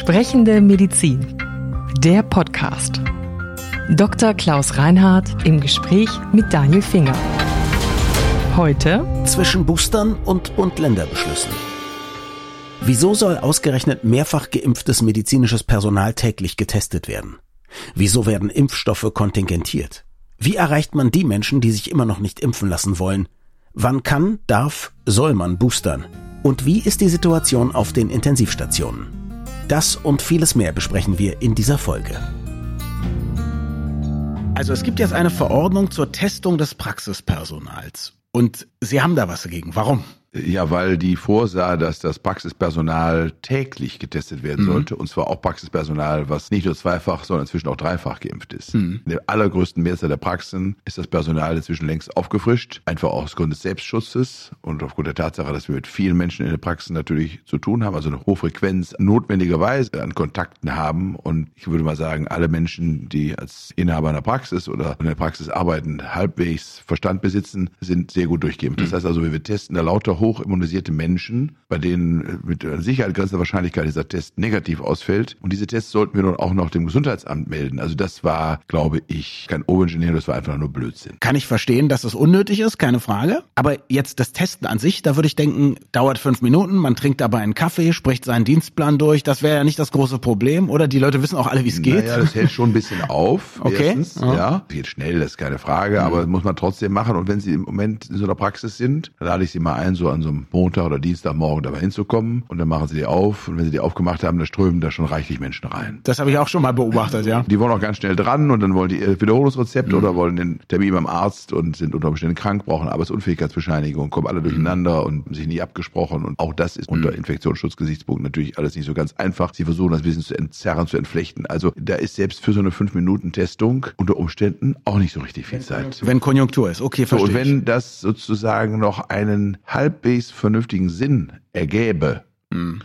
Sprechende Medizin. Der Podcast. Dr. Klaus Reinhardt im Gespräch mit Daniel Finger. Heute zwischen Boostern und Bund-Länder-Beschlüssen. Wieso soll ausgerechnet mehrfach geimpftes medizinisches Personal täglich getestet werden? Wieso werden Impfstoffe kontingentiert? Wie erreicht man die Menschen, die sich immer noch nicht impfen lassen wollen? Wann kann, darf, soll man boostern? Und wie ist die Situation auf den Intensivstationen? Das und vieles mehr besprechen wir in dieser Folge. Also es gibt jetzt eine Verordnung zur Testung des Praxispersonals. Und Sie haben da was dagegen. Warum? Ja, weil die vorsah, dass das Praxispersonal täglich getestet werden mhm. sollte. Und zwar auch Praxispersonal, was nicht nur zweifach, sondern inzwischen auch dreifach geimpft ist. Mhm. In der allergrößten Mehrzahl der Praxen ist das Personal inzwischen längst aufgefrischt. Einfach aus Grund des Selbstschutzes und aufgrund der Tatsache, dass wir mit vielen Menschen in den Praxen natürlich zu tun haben, also eine hohe Frequenz notwendigerweise an Kontakten haben. Und ich würde mal sagen, alle Menschen, die als Inhaber einer Praxis oder in der Praxis arbeiten, halbwegs Verstand besitzen, sind sehr gut durchgeimpft. Das mhm. heißt also, wir testen da lauter hochimmunisierte Menschen, bei denen äh, mit Sicherheit grenzender Wahrscheinlichkeit dieser Test negativ ausfällt. Und diese Tests sollten wir nun auch noch dem Gesundheitsamt melden. Also das war, glaube ich, kein Oberingenieur, das war einfach nur Blödsinn. Kann ich verstehen, dass das unnötig ist, keine Frage. Aber jetzt das Testen an sich, da würde ich denken, dauert fünf Minuten, man trinkt dabei einen Kaffee, spricht seinen Dienstplan durch. Das wäre ja nicht das große Problem, oder? Die Leute wissen auch alle, wie es geht. Ja, naja, das hält schon ein bisschen auf. okay. Ja. ja. Geht schnell, das ist keine Frage, mhm. aber muss man trotzdem machen. Und wenn Sie im Moment in so einer Praxis sind, dann lade ich Sie mal ein, so an so einem Montag oder Dienstagmorgen dabei hinzukommen und dann machen sie die auf und wenn sie die aufgemacht haben, dann strömen da schon reichlich Menschen rein. Das habe ich auch schon mal beobachtet, ja. Die wollen auch ganz schnell dran und dann wollen die Wiederholungsrezept mhm. oder wollen den Termin beim Arzt und sind unter Umständen krank, brauchen Arbeitsunfähigkeitsbescheinigung, kommen alle durcheinander und sich nie abgesprochen und auch das ist mhm. unter Infektionsschutzgesichtspunkten natürlich alles nicht so ganz einfach. Sie versuchen das bisschen zu entzerren, zu entflechten. Also da ist selbst für so eine 5-Minuten-Testung unter Umständen auch nicht so richtig viel Zeit. Wenn Konjunktur ist, okay, verstehe so, Und wenn das sozusagen noch einen halbwegs vernünftigen Sinn ergäbe.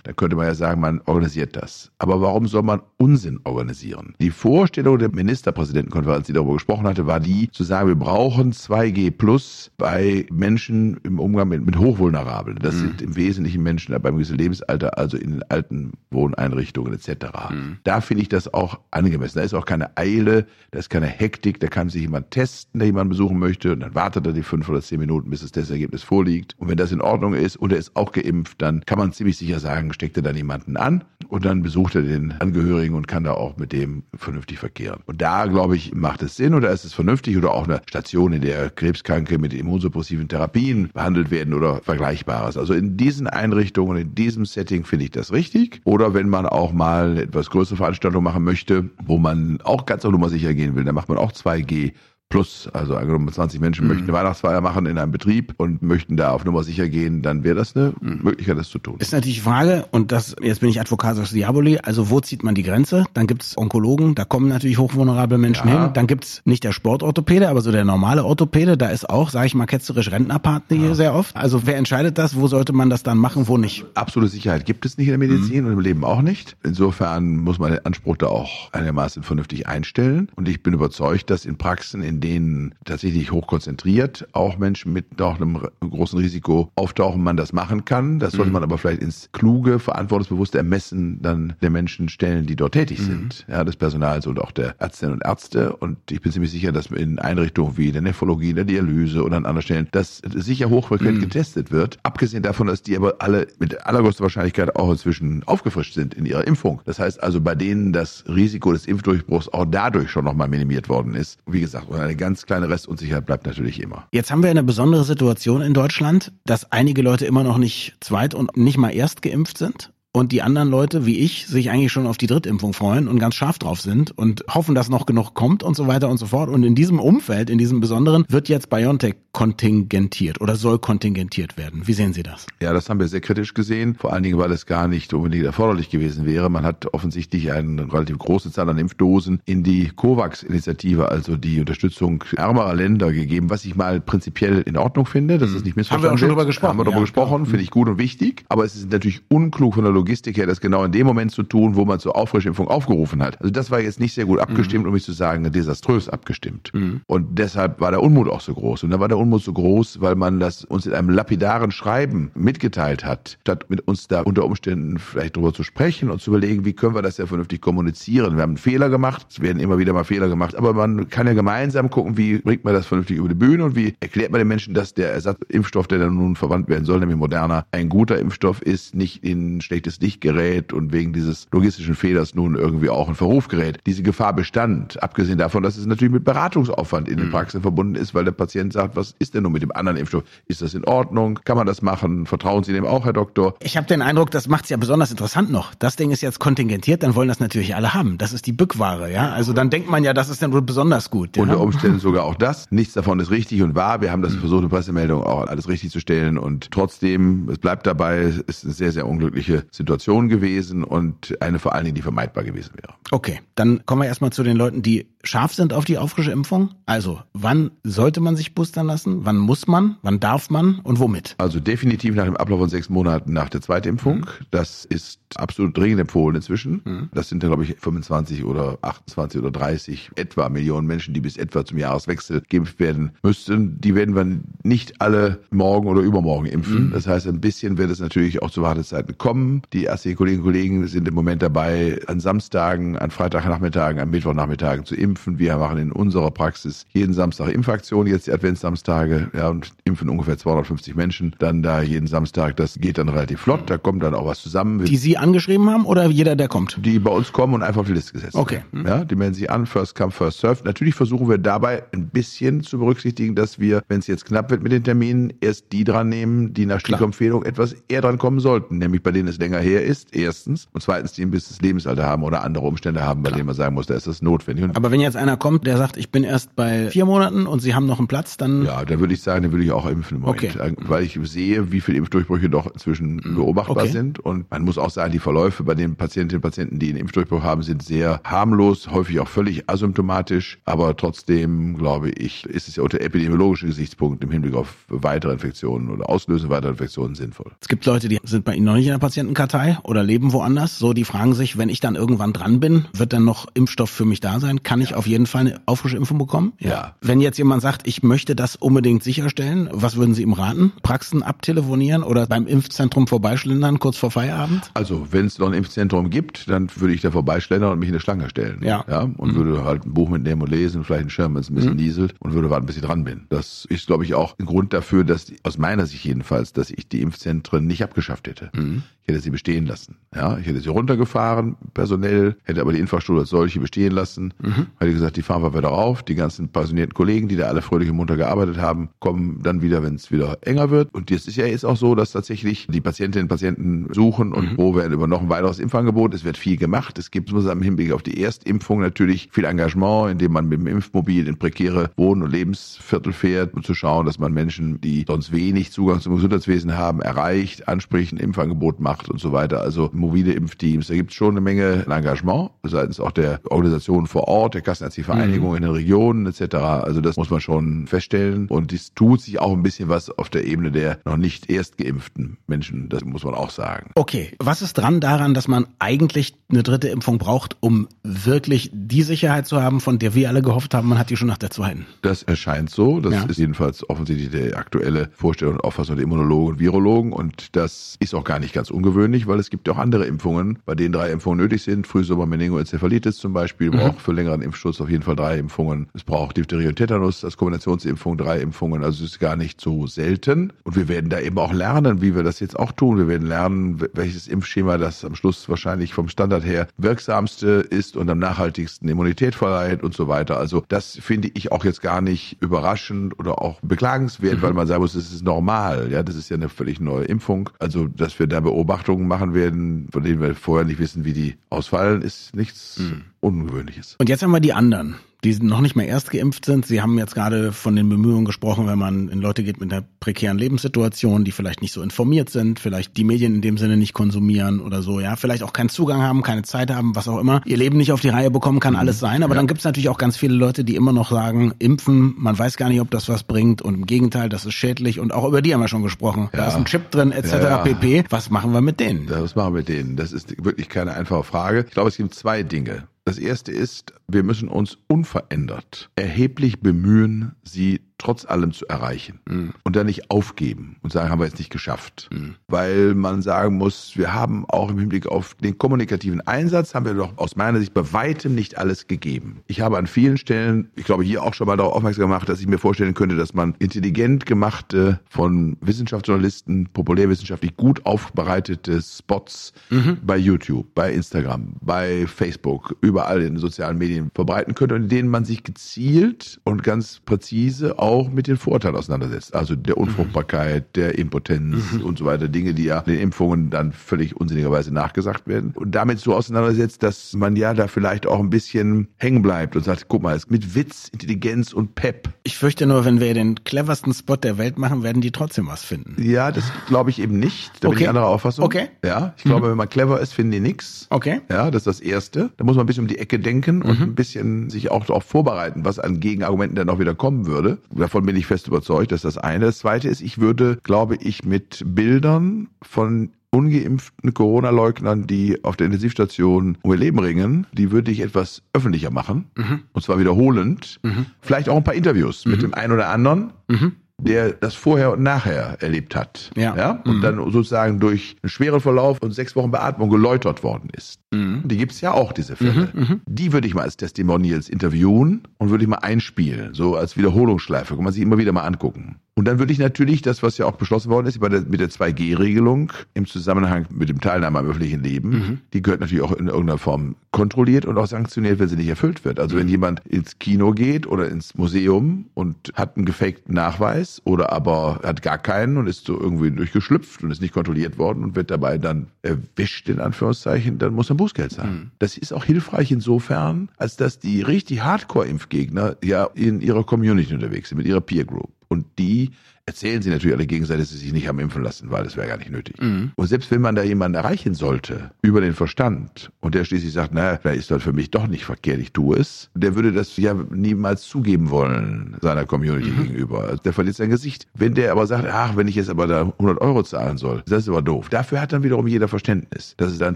Da könnte man ja sagen, man organisiert das. Aber warum soll man Unsinn organisieren? Die Vorstellung der Ministerpräsidentenkonferenz, die darüber gesprochen hatte, war die, zu sagen, wir brauchen 2G plus bei Menschen im Umgang mit, mit Hochvulnerablen. Das mhm. sind im Wesentlichen Menschen beim gewissen Lebensalter, also in den alten Wohneinrichtungen etc. Mhm. Da finde ich das auch angemessen. Da ist auch keine Eile, da ist keine Hektik, da kann sich jemand testen, der jemanden besuchen möchte und dann wartet er die fünf oder zehn Minuten, bis das Testergebnis vorliegt. Und wenn das in Ordnung ist und er ist auch geimpft, dann kann man ziemlich sicher sicher sagen, steckt er da jemanden an und dann besucht er den Angehörigen und kann da auch mit dem vernünftig verkehren. Und da, glaube ich, macht es Sinn oder ist es vernünftig oder auch eine Station, in der Krebskranke mit immunsuppressiven Therapien behandelt werden oder Vergleichbares. Also in diesen Einrichtungen, in diesem Setting finde ich das richtig. Oder wenn man auch mal eine etwas größere Veranstaltung machen möchte, wo man auch ganz auf Nummer sicher gehen will, dann macht man auch 2G plus, also angenommen 20 Menschen mhm. möchten eine Weihnachtsfeier machen in einem Betrieb und möchten da auf Nummer sicher gehen, dann wäre das eine mhm. Möglichkeit, das zu tun. Ist natürlich die Frage, und das, jetzt bin ich Advocatus Diaboli, also wo zieht man die Grenze? Dann gibt's Onkologen, da kommen natürlich hochvulnerable Menschen ja. hin. Dann gibt's nicht der Sportorthopäde, aber so der normale Orthopäde, da ist auch, sage ich mal, ketzerisch Rentnerpartner hier ja. sehr oft. Also wer entscheidet das? Wo sollte man das dann machen, wo nicht? Absolute Sicherheit gibt es nicht in der Medizin mhm. und im Leben auch nicht. Insofern muss man den Anspruch da auch einigermaßen vernünftig einstellen. Und ich bin überzeugt, dass in Praxen, in denen tatsächlich hochkonzentriert auch Menschen mit noch einem großen Risiko auftauchen, man das machen kann. Das sollte mhm. man aber vielleicht ins kluge, verantwortungsbewusste Ermessen dann der Menschen stellen, die dort tätig mhm. sind, ja, des Personals und auch der Ärztinnen und Ärzte. Und ich bin ziemlich sicher, dass in Einrichtungen wie der Nephrologie, der Dialyse oder an anderen Stellen, das sicher hochfrequent mhm. getestet wird. Abgesehen davon, dass die aber alle mit allergrößter Wahrscheinlichkeit auch inzwischen aufgefrischt sind in ihrer Impfung. Das heißt also, bei denen das Risiko des Impfdurchbruchs auch dadurch schon nochmal minimiert worden ist. Wie gesagt, eine ganz kleine Restunsicherheit bleibt natürlich immer. Jetzt haben wir eine besondere Situation in Deutschland, dass einige Leute immer noch nicht zweit und nicht mal erst geimpft sind und die anderen Leute, wie ich, sich eigentlich schon auf die Drittimpfung freuen und ganz scharf drauf sind und hoffen, dass noch genug kommt und so weiter und so fort. Und in diesem Umfeld, in diesem Besonderen, wird jetzt BioNTech kontingentiert oder soll kontingentiert werden. Wie sehen Sie das? Ja, das haben wir sehr kritisch gesehen, vor allen Dingen, weil es gar nicht unbedingt erforderlich gewesen wäre. Man hat offensichtlich eine relativ große Zahl an Impfdosen in die COVAX-Initiative, also die Unterstützung ärmerer Länder gegeben, was ich mal prinzipiell in Ordnung finde. Das ist nicht missverstanden. Haben wir auch schon darüber gesprochen. Haben wir darüber ja, gesprochen, finde ich gut und wichtig. Aber es ist natürlich unklug von der Logik Logistik her, das genau in dem Moment zu tun, wo man zur Auffrischimpfung aufgerufen hat. Also das war jetzt nicht sehr gut abgestimmt, mhm. um nicht zu sagen, desaströs abgestimmt. Mhm. Und deshalb war der Unmut auch so groß. Und da war der Unmut so groß, weil man das uns in einem lapidaren Schreiben mitgeteilt hat, statt mit uns da unter Umständen vielleicht drüber zu sprechen und zu überlegen, wie können wir das ja vernünftig kommunizieren. Wir haben einen Fehler gemacht, es werden immer wieder mal Fehler gemacht, aber man kann ja gemeinsam gucken, wie bringt man das vernünftig über die Bühne und wie erklärt man den Menschen, dass der Ersatzimpfstoff, der dann nun verwandt werden soll, nämlich moderner, ein guter Impfstoff ist, nicht in schlechtes Licht gerät und wegen dieses logistischen Fehlers nun irgendwie auch in Verruf gerät. Diese Gefahr bestand, abgesehen davon, dass es natürlich mit Beratungsaufwand in den mhm. Praxen verbunden ist, weil der Patient sagt, was ist denn nun mit dem anderen Impfstoff? Ist das in Ordnung? Kann man das machen? Vertrauen Sie dem auch, Herr Doktor? Ich habe den Eindruck, das macht es ja besonders interessant noch. Das Ding ist jetzt kontingentiert, dann wollen das natürlich alle haben. Das ist die Bückware, ja. Also dann denkt man ja, das ist dann wohl besonders gut. Ja? Unter Umständen sogar auch das. Nichts davon ist richtig und wahr. Wir haben das mhm. versucht, in Pressemeldung auch alles richtig zu stellen und trotzdem, es bleibt dabei, es ist eine sehr, sehr unglückliche Situation gewesen und eine vor allen Dingen, die vermeidbar gewesen wäre. Okay, dann kommen wir erstmal zu den Leuten, die scharf sind auf die Auffrische-Impfung. Also, wann sollte man sich boostern lassen? Wann muss man? Wann darf man? Und womit? Also definitiv nach dem Ablauf von sechs Monaten nach der Zweitimpfung. Mhm. Das ist absolut dringend empfohlen inzwischen. Mhm. Das sind dann, glaube ich, 25 oder 28 oder 30 etwa Millionen Menschen, die bis etwa zum Jahreswechsel geimpft werden müssten. Die werden wir nicht alle morgen oder übermorgen impfen. Mhm. Das heißt, ein bisschen wird es natürlich auch zu Wartezeiten kommen. Die ärztlichen Kolleginnen und Kollegen sind im Moment dabei, an Samstagen, an Freitagnachmittagen, an Mittwochnachmittagen zu impfen. Wir machen in unserer Praxis jeden Samstag Impfaktion, jetzt die Adventssamstage, ja, und impfen ungefähr 250 Menschen. Dann da jeden Samstag, das geht dann relativ flott, da kommt dann auch was zusammen. Die Sie angeschrieben haben oder jeder, der kommt? Die bei uns kommen und einfach auf die Liste gesetzt Okay. Werden. Ja, die melden sich an, first come, first serve. Natürlich versuchen wir dabei ein bisschen zu berücksichtigen, dass wir, wenn es jetzt knapp wird mit den Terminen, erst die dran nehmen, die nach Stichempfehlung etwas eher dran kommen sollten, nämlich bei denen es länger her ist, erstens, und zweitens, die ein bisschen Lebensalter haben oder andere Umstände haben, bei Klar. denen man sagen muss, da ist das notwendig. Aber wenn jetzt einer kommt, der sagt, ich bin erst bei vier Monaten und Sie haben noch einen Platz, dann... Ja, dann würde ich sagen, dann würde ich auch impfen im Moment, okay. weil ich sehe, wie viele Impfdurchbrüche doch inzwischen mhm. beobachtbar okay. sind und man muss auch sagen, die Verläufe bei den Patientinnen und Patienten, die einen Impfdurchbruch haben, sind sehr harmlos, häufig auch völlig asymptomatisch, aber trotzdem, glaube ich, ist es ja unter epidemiologischen Gesichtspunkten im Hinblick auf weitere Infektionen oder Auslöse weiterer Infektionen sinnvoll. Es gibt Leute, die sind bei Ihnen noch nicht in der Patientenkartei oder leben woanders, so die fragen sich, wenn ich dann irgendwann dran bin, wird dann noch Impfstoff für mich da sein? Kann ich. Auf jeden Fall eine Auffrischimpfung bekommen? Ja. Wenn jetzt jemand sagt, ich möchte das unbedingt sicherstellen, was würden Sie ihm raten? Praxen abtelefonieren oder beim Impfzentrum vorbeischlendern kurz vor Feierabend? Also, wenn es noch ein Impfzentrum gibt, dann würde ich da vorbeischlendern und mich in eine Schlange stellen. Ja. ja und mhm. würde halt ein Buch mitnehmen und lesen, vielleicht einen Schirm, wenn es ein bisschen mhm. nieselt und würde warten, bis ich dran bin. Das ist, glaube ich, auch ein Grund dafür, dass aus meiner Sicht jedenfalls, dass ich die Impfzentren nicht abgeschafft hätte. Mhm. Ich hätte sie bestehen lassen. Ja, ich hätte sie runtergefahren, personell, hätte aber die Infrastruktur als solche bestehen lassen. Mhm. Hätte gesagt, die fahren wir wieder auf. Die ganzen pensionierten Kollegen, die da alle fröhlich und munter gearbeitet haben, kommen dann wieder, wenn es wieder enger wird. Und jetzt ist ja jetzt auch so, dass tatsächlich die Patientinnen und Patienten suchen und mhm. wo werden über noch ein weiteres Impfangebot. Es wird viel gemacht. Es gibt, muss im Hinblick auf die Erstimpfung natürlich viel Engagement, indem man mit dem Impfmobil in prekäre Wohn- und Lebensviertel fährt, um zu schauen, dass man Menschen, die sonst wenig Zugang zum Gesundheitswesen haben, erreicht, anspricht, ein Impfangebot macht macht und so weiter. Also mobile Impfteams. Da gibt es schon eine Menge Engagement seitens auch der Organisationen vor Ort, der Kassenärztlichen Vereinigung mhm. in den Regionen etc. Also das muss man schon feststellen. Und es tut sich auch ein bisschen was auf der Ebene der noch nicht erst geimpften Menschen. Das muss man auch sagen. Okay, was ist dran daran, dass man eigentlich eine dritte Impfung braucht, um wirklich die Sicherheit zu haben, von der wir alle gehofft haben, man hat die schon nach der zweiten? Das erscheint so. Das ja. ist jedenfalls offensichtlich die aktuelle Vorstellung und Auffassung der Immunologen und Virologen. Und das ist auch gar nicht ganz ungewöhnlich weil es gibt auch andere Impfungen, bei denen drei Impfungen nötig sind. Frühsommer Meningoenzephalitis zum Beispiel mhm. braucht für längeren Impfschutz auf jeden Fall drei Impfungen. Es braucht Diphtherie und Tetanus als Kombinationsimpfung drei Impfungen. Also es ist gar nicht so selten. Und wir werden da eben auch lernen, wie wir das jetzt auch tun. Wir werden lernen, welches Impfschema das am Schluss wahrscheinlich vom Standard her wirksamste ist und am nachhaltigsten Immunität verleiht und so weiter. Also das finde ich auch jetzt gar nicht überraschend oder auch beklagenswert, mhm. weil man sagen muss, das ist normal. Ja, das ist ja eine völlig neue Impfung. Also, dass wir da Beobachtungen machen werden, von denen wir vorher nicht wissen, wie die ausfallen, ist nichts mhm. Ungewöhnliches. Und jetzt haben wir die anderen die noch nicht mal erst geimpft sind. Sie haben jetzt gerade von den Bemühungen gesprochen, wenn man in Leute geht mit einer prekären Lebenssituation, die vielleicht nicht so informiert sind, vielleicht die Medien in dem Sinne nicht konsumieren oder so, ja, vielleicht auch keinen Zugang haben, keine Zeit haben, was auch immer, ihr Leben nicht auf die Reihe bekommen, kann mhm. alles sein. Aber ja. dann gibt es natürlich auch ganz viele Leute, die immer noch sagen, impfen, man weiß gar nicht, ob das was bringt und im Gegenteil, das ist schädlich und auch über die haben wir schon gesprochen. Ja. Da ist ein Chip drin, etc. Ja, pp. Was machen wir mit denen? Was machen wir mit denen? Das ist wirklich keine einfache Frage. Ich glaube, es gibt zwei Dinge. Das erste ist, wir müssen uns unverändert erheblich bemühen, sie trotz allem zu erreichen mhm. und dann nicht aufgeben und sagen, haben wir jetzt nicht geschafft. Mhm. Weil man sagen muss, wir haben auch im Hinblick auf den kommunikativen Einsatz, haben wir doch aus meiner Sicht bei weitem nicht alles gegeben. Ich habe an vielen Stellen, ich glaube hier auch schon mal darauf aufmerksam gemacht, dass ich mir vorstellen könnte, dass man intelligent gemachte, von Wissenschaftsjournalisten, populärwissenschaftlich gut aufbereitete Spots mhm. bei YouTube, bei Instagram, bei Facebook, überall in den sozialen Medien verbreiten könnte und in denen man sich gezielt und ganz präzise auch mit den Vorteilen auseinandersetzt. Also der Unfruchtbarkeit, der Impotenz mhm. und so weiter. Dinge, die ja den Impfungen dann völlig unsinnigerweise nachgesagt werden. Und damit so auseinandersetzt, dass man ja da vielleicht auch ein bisschen hängen bleibt und sagt, guck mal, mit Witz, Intelligenz und Pep. Ich fürchte nur, wenn wir den cleversten Spot der Welt machen, werden die trotzdem was finden. Ja, das glaube ich eben nicht. Da okay. bin ich anderer Auffassung. Okay. Ja, ich glaube, mhm. wenn man clever ist, finden die nichts. Okay. Ja, das ist das Erste. Da muss man ein bisschen um die Ecke denken und mhm. ein bisschen sich auch darauf vorbereiten, was an Gegenargumenten dann auch wieder kommen würde. Davon bin ich fest überzeugt, dass das eine. Das zweite ist, ich würde, glaube ich, mit Bildern von ungeimpften Corona-Leugnern, die auf der Intensivstation um ihr Leben ringen, die würde ich etwas öffentlicher machen. Mhm. Und zwar wiederholend. Mhm. Vielleicht auch ein paar Interviews mit mhm. dem einen oder anderen. Mhm der das vorher und nachher erlebt hat. Ja. ja? Und mhm. dann sozusagen durch einen schweren Verlauf und sechs Wochen Beatmung geläutert worden ist. Mhm. Die gibt's ja auch, diese Fälle. Mhm, mhm. Die würde ich mal als Testimonials interviewen und würde ich mal einspielen, so als Wiederholungsschleife. Kann man sich immer wieder mal angucken. Und dann würde ich natürlich das, was ja auch beschlossen worden ist, der, mit der 2G-Regelung im Zusammenhang mit dem Teilnahme am öffentlichen Leben, mhm. die gehört natürlich auch in irgendeiner Form kontrolliert und auch sanktioniert, wenn sie nicht erfüllt wird. Also wenn jemand ins Kino geht oder ins Museum und hat einen gefakten Nachweis oder aber hat gar keinen und ist so irgendwie durchgeschlüpft und ist nicht kontrolliert worden und wird dabei dann erwischt, in Anführungszeichen, dann muss er Bußgeld zahlen. Mhm. Das ist auch hilfreich insofern, als dass die richtig Hardcore-Impfgegner ja in ihrer Community unterwegs sind, mit ihrer Peer Group. Und die erzählen sie natürlich alle gegenseitig, dass sie sich nicht haben impfen lassen, weil das wäre gar nicht nötig. Mhm. Und selbst wenn man da jemanden erreichen sollte, über den Verstand, und der schließlich sagt, naja, da ist das für mich doch nicht verkehrt, ich tue es, der würde das ja niemals zugeben wollen, seiner Community mhm. gegenüber. Also der verliert sein Gesicht. Wenn der aber sagt, ach, wenn ich jetzt aber da 100 Euro zahlen soll, das ist aber doof. Dafür hat dann wiederum jeder Verständnis, dass es dann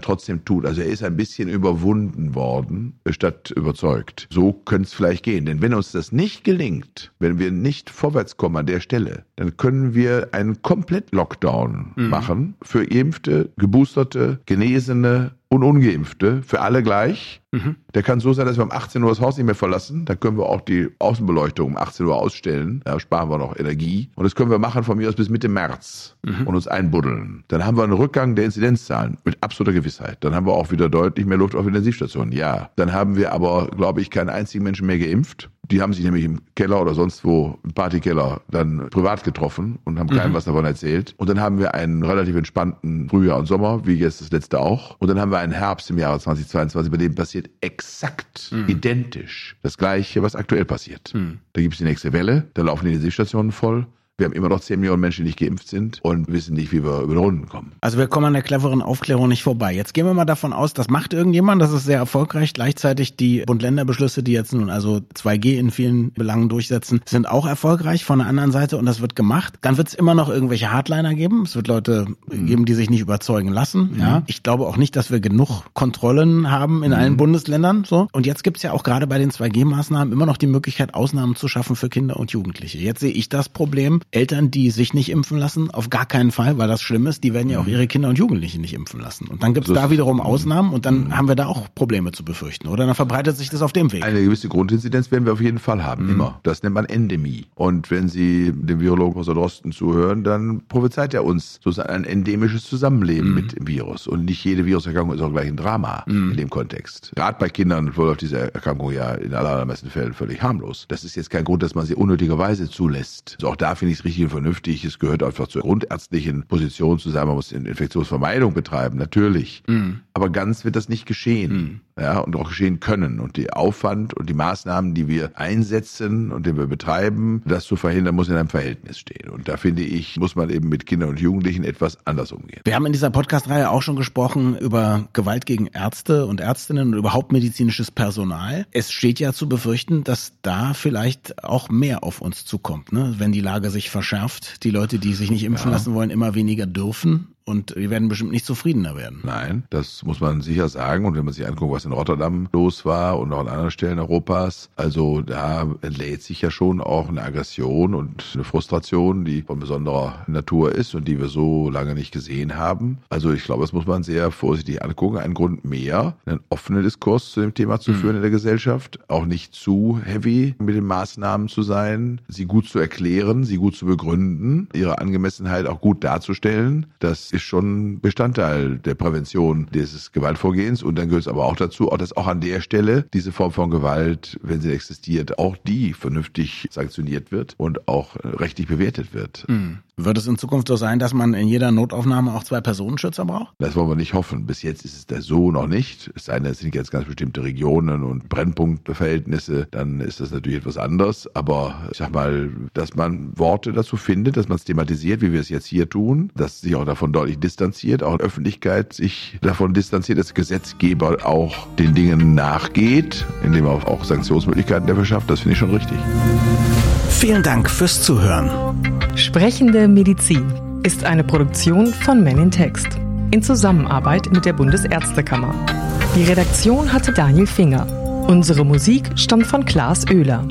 trotzdem tut. Also er ist ein bisschen überwunden worden, statt überzeugt. So könnte es vielleicht gehen. Denn wenn uns das nicht gelingt, wenn wir nicht vorwärts kommen an der Stelle, dann können wir einen Komplett-Lockdown mhm. machen für Geimpfte, Geboosterte, Genesene und Ungeimpfte, für alle gleich. Mhm. Der kann so sein, dass wir um 18 Uhr das Haus nicht mehr verlassen. Dann können wir auch die Außenbeleuchtung um 18 Uhr ausstellen. Da sparen wir noch Energie. Und das können wir machen von mir aus bis Mitte März mhm. und uns einbuddeln. Dann haben wir einen Rückgang der Inzidenzzahlen mit absoluter Gewissheit. Dann haben wir auch wieder deutlich mehr Luft auf Intensivstationen. Ja. Dann haben wir aber, glaube ich, keinen einzigen Menschen mehr geimpft. Die haben sich nämlich im Keller oder sonst wo, im Partykeller, dann privat getroffen und haben keinem mhm. was davon erzählt. Und dann haben wir einen relativ entspannten Frühjahr und Sommer, wie jetzt das letzte auch. Und dann haben wir einen Herbst im Jahre 2022, bei dem passiert exakt mhm. identisch das Gleiche, was aktuell passiert. Mhm. Da gibt es die nächste Welle, da laufen die Intensivstationen voll. Wir haben immer noch 10 Millionen Menschen, die nicht geimpft sind und wissen nicht, wie wir über die Runden kommen. Also wir kommen an der cleveren Aufklärung nicht vorbei. Jetzt gehen wir mal davon aus, das macht irgendjemand, das ist sehr erfolgreich. Gleichzeitig die Bund-Länder-Beschlüsse, die jetzt nun also 2G in vielen Belangen durchsetzen, sind auch erfolgreich von der anderen Seite und das wird gemacht. Dann wird es immer noch irgendwelche Hardliner geben. Es wird Leute mhm. geben, die sich nicht überzeugen lassen. Mhm. Ja, Ich glaube auch nicht, dass wir genug Kontrollen haben in mhm. allen Bundesländern. So. Und jetzt gibt es ja auch gerade bei den 2G-Maßnahmen immer noch die Möglichkeit, Ausnahmen zu schaffen für Kinder und Jugendliche. Jetzt sehe ich das Problem, Eltern, die sich nicht impfen lassen, auf gar keinen Fall, weil das schlimm ist, die werden ja auch mhm. ihre Kinder und Jugendlichen nicht impfen lassen. Und dann gibt es da wiederum Ausnahmen und dann mhm. haben wir da auch Probleme zu befürchten. Oder dann verbreitet sich das auf dem Weg. Eine gewisse Grundinzidenz werden wir auf jeden Fall haben, mhm. immer. Das nennt man Endemie. Und wenn Sie dem Virologen Professor Drosten zuhören, dann prophezeit er uns sozusagen ein endemisches Zusammenleben mhm. mit dem Virus. Und nicht jede Viruserkrankung ist auch gleich ein Drama mhm. in dem Kontext. Gerade bei Kindern verläuft diese Erkrankung ja in allermeisten Fällen völlig harmlos. Das ist jetzt kein Grund, dass man sie unnötigerweise zulässt. Also auch da finde ich es richtig vernünftig. Es gehört einfach zur grundärztlichen Position zu sein. Man muss Infektionsvermeidung betreiben, natürlich. Mhm. Aber ganz wird das nicht geschehen. Mhm. Ja, und auch geschehen können. Und die Aufwand und die Maßnahmen, die wir einsetzen und die wir betreiben, das zu verhindern, muss in einem Verhältnis stehen. Und da finde ich, muss man eben mit Kindern und Jugendlichen etwas anders umgehen. Wir haben in dieser Podcast-Reihe auch schon gesprochen über Gewalt gegen Ärzte und Ärztinnen und überhaupt medizinisches Personal. Es steht ja zu befürchten, dass da vielleicht auch mehr auf uns zukommt, ne? wenn die Lage sich verschärft, die Leute, die sich nicht impfen ja. lassen wollen, immer weniger dürfen und wir werden bestimmt nicht zufriedener werden. Nein, das muss man sicher sagen. Und wenn man sich anguckt, was in Rotterdam los war und auch an anderen Stellen Europas, also da entlädt sich ja schon auch eine Aggression und eine Frustration, die von besonderer Natur ist und die wir so lange nicht gesehen haben. Also ich glaube, das muss man sehr vorsichtig angucken. Ein Grund mehr, einen offenen Diskurs zu dem Thema zu mhm. führen in der Gesellschaft, auch nicht zu heavy mit den Maßnahmen zu sein, sie gut zu erklären, sie gut zu begründen, ihre Angemessenheit auch gut darzustellen. Ist schon Bestandteil der Prävention dieses Gewaltvorgehens. Und dann gehört es aber auch dazu, auch dass auch an der Stelle diese Form von Gewalt, wenn sie existiert, auch die vernünftig sanktioniert wird und auch rechtlich bewertet wird. Mhm. Wird es in Zukunft so sein, dass man in jeder Notaufnahme auch zwei Personenschützer braucht? Das wollen wir nicht hoffen. Bis jetzt ist es das so noch nicht. Es sei denn, es sind jetzt ganz bestimmte Regionen und Brennpunktverhältnisse, dann ist das natürlich etwas anders. Aber ich sag mal, dass man Worte dazu findet, dass man es thematisiert, wie wir es jetzt hier tun, dass sich auch davon deutlich distanziert, auch in Öffentlichkeit sich davon distanziert, dass der Gesetzgeber auch den Dingen nachgeht, indem er auch Sanktionsmöglichkeiten dafür schafft. Das finde ich schon richtig. Vielen Dank fürs Zuhören. Sprechende Medizin ist eine Produktion von Men in Text in Zusammenarbeit mit der Bundesärztekammer. Die Redaktion hatte Daniel Finger. Unsere Musik stammt von Klaas Oehler.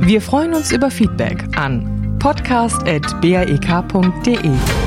Wir freuen uns über Feedback an podcast.baek.de.